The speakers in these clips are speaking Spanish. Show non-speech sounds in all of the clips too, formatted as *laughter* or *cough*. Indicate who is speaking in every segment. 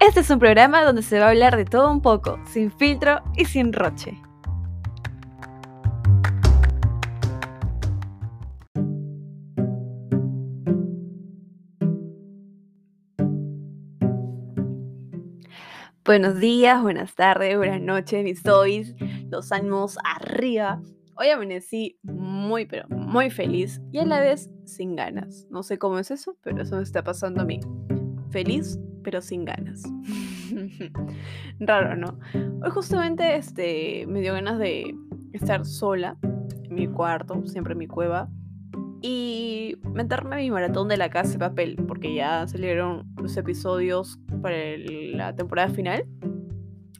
Speaker 1: Este es un programa donde se va a hablar de todo un poco, sin filtro y sin roche. Buenos días, buenas tardes, buenas noches, mis sois, los ánimos arriba. Hoy amanecí muy, pero muy feliz y a la vez sin ganas. No sé cómo es eso, pero eso me está pasando a mí. Feliz, pero sin ganas. *laughs* Raro, ¿no? Hoy justamente este, me dio ganas de estar sola en mi cuarto, siempre en mi cueva, y meterme a mi maratón de la casa de papel, porque ya salieron los episodios para la temporada final.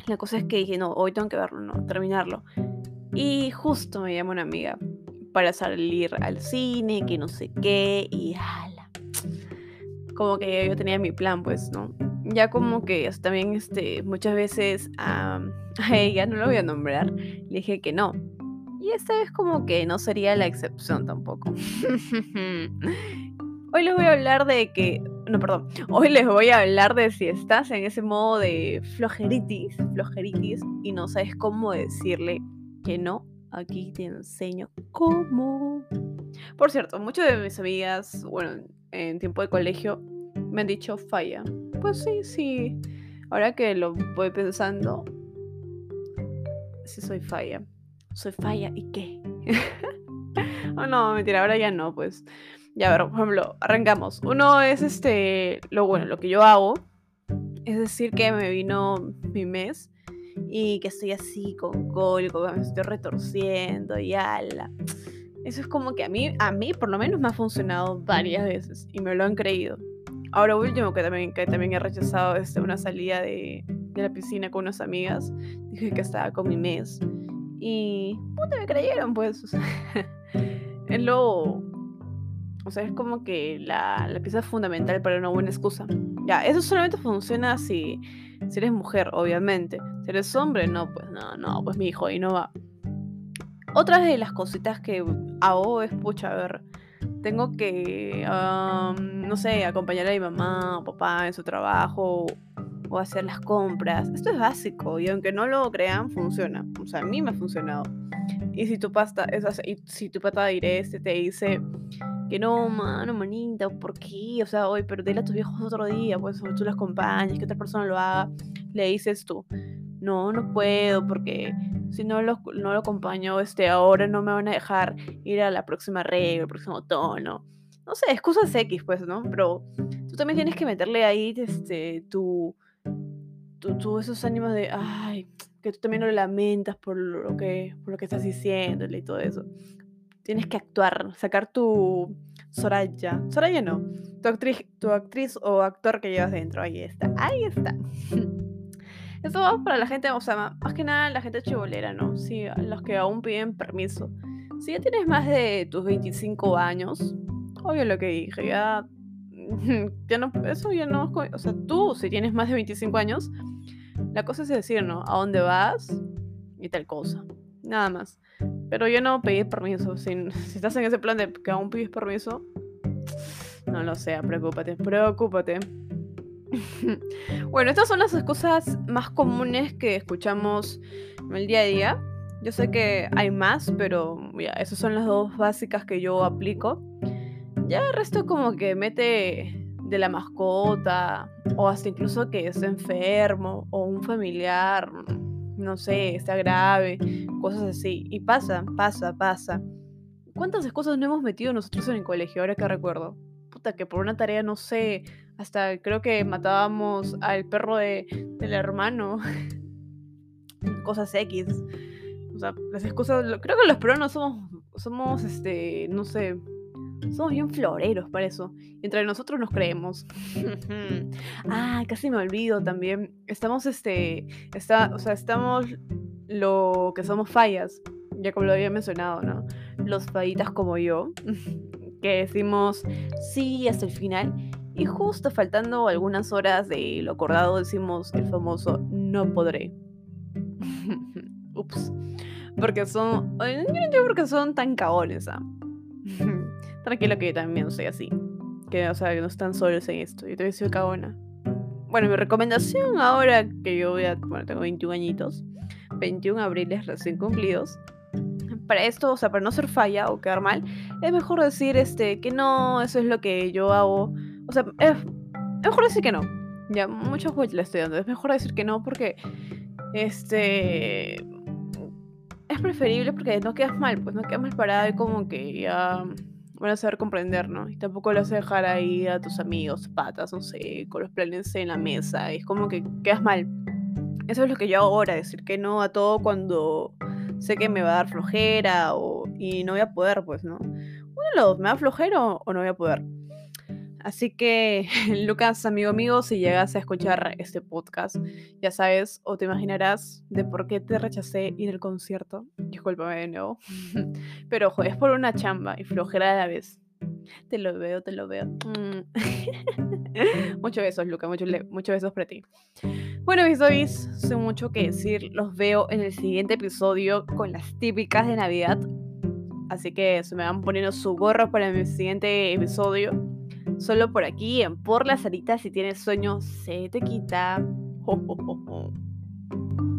Speaker 1: La cosa es que dije, no, hoy tengo que verlo, no, terminarlo. Y justo me llama una amiga para salir al cine, que no sé qué, y ala. Como que yo tenía mi plan, pues, ¿no? Ya como que también este, muchas veces a ella, no lo voy a nombrar, le dije que no. Y esta vez como que no sería la excepción tampoco. *laughs* Hoy les voy a hablar de que, no, perdón, hoy les voy a hablar de si estás en ese modo de flojeritis, flojeritis, y no sabes cómo decirle que no, aquí te enseño cómo. Por cierto, muchas de mis amigas, bueno, en tiempo de colegio, me han dicho falla. Pues sí, sí. Ahora que lo voy pensando, sí soy falla. Soy falla, ¿y qué? *laughs* oh, no, mentira, ahora ya no, pues. Ya, ver, por ejemplo, arrancamos. Uno es este, lo bueno, lo que yo hago, es decir, que me vino mi mes y que estoy así con cólico, que me estoy retorciendo y ala. Eso es como que a mí, a mí por lo menos me ha funcionado varias veces y me lo han creído. Ahora último, que también, que también he rechazado este, una salida de, de la piscina con unas amigas, dije que estaba con mi mes. Y puta, me creyeron, pues. *laughs* es lo, o sea, es como que la, la pieza fundamental para una buena excusa. Ya, eso solamente funciona si, si eres mujer, obviamente. Si eres hombre, no, pues no, no, pues mi hijo ahí no va. Otras de las cositas que hago es, pucha, a ver, tengo que, no sé, acompañar a mi mamá o papá en su trabajo o hacer las compras. Esto es básico y aunque no lo crean, funciona. O sea, a mí me ha funcionado. Y si tu pasta, es y si tu pata directo te dice, que no, mano, manita, ¿por qué? O sea, hoy, pero a tus viejos otro día, pues tú los acompañas, que otra persona lo haga, le dices tú, no, no puedo, porque si no lo, no lo acompaño este, ahora no me van a dejar ir a la próxima regla, el próximo tono. No sé, excusas X, pues, ¿no? Pero tú también tienes que meterle ahí este, tu, tu, esos ánimos de, ay, que tú también lo lamentas por lo que, por lo que estás diciéndole y todo eso tienes que actuar, sacar tu Soraya. Soraya no, tu actriz, tu actriz o actor que llevas dentro. Ahí está, ahí está. *laughs* Esto va para la gente, o sea, más que nada la gente chibolera, ¿no? Sí, los que aún piden permiso. Si ya tienes más de tus 25 años, obvio lo que dije, ya, *laughs* ya no, eso ya no, o sea, tú si tienes más de 25 años, la cosa es decir, ¿no? ¿A dónde vas? Y tal cosa. Nada más. Pero yo no pedí permiso. Si, *laughs* si estás en ese plan de que aún pides permiso, no lo sé, preocúpate, preocúpate. *laughs* bueno, estas son las cosas más comunes que escuchamos en el día a día. Yo sé que hay más, pero esas son las dos básicas que yo aplico. Ya el resto como que mete de la mascota, o hasta incluso que es enfermo, o un familiar, no sé, está grave, cosas así. Y pasa, pasa, pasa. ¿Cuántas cosas no hemos metido nosotros en el colegio? Ahora que recuerdo. Puta, que por una tarea, no sé, hasta creo que matábamos al perro de, del hermano. *laughs* cosas X. O sea, las excusas. Creo que los peruanos somos, somos, este, no sé, somos bien floreros para eso. Entre nosotros nos creemos. *laughs* ah, casi me olvido también. Estamos, este, está, o sea, estamos lo que somos fallas, ya como lo había mencionado, ¿no? Los fallitas como yo, *laughs* que decimos sí hasta el final. Y justo faltando algunas horas de lo acordado decimos el famoso no podré. *laughs* Ups. Porque son... No entiendo por qué son tan cagones, ¿ah? *laughs* Tranquilo que yo también soy así. Que, o sea, que no están solos en esto. Yo también soy cagona. bueno, mi recomendación ahora que yo voy a, bueno, tengo 21 añitos, 21 abriles recién cumplidos. Para esto, o sea, para no ser falla o quedar mal, es mejor decir este que no, eso es lo que yo hago. O sea, es, mejor decir que no. Ya, muchos juegos le estoy dando. Es mejor decir que no porque este es preferible porque no quedas mal, pues no quedas mal parado y como que ya van a saber comprender, ¿no? Y tampoco lo vas a dejar ahí a tus amigos, patas, no sé, con los planes en la mesa. es como que quedas mal. Eso es lo que yo hago ahora, decir que no a todo cuando sé que me va a dar flojera o, y no voy a poder, pues, ¿no? Uno de los ¿me da flojera o, no voy a poder? Así que, *laughs* Lucas, amigo mío, si llegas a escuchar este podcast, ya sabes o te imaginarás de por qué te rechacé ir al concierto. Discúlpame de nuevo. *laughs* Pero ojo, es por una chamba y flojera a la vez. Te lo veo, te lo veo. Mm. *laughs* muchos besos, Lucas, muchos, besos para ti. Bueno, mis dovis, sin mucho que decir. Los veo en el siguiente episodio con las típicas de Navidad. Así que se me van poniendo su gorro para mi siguiente episodio. Solo por aquí, en Por las Aritas, si tienes sueño, se te quita. *laughs*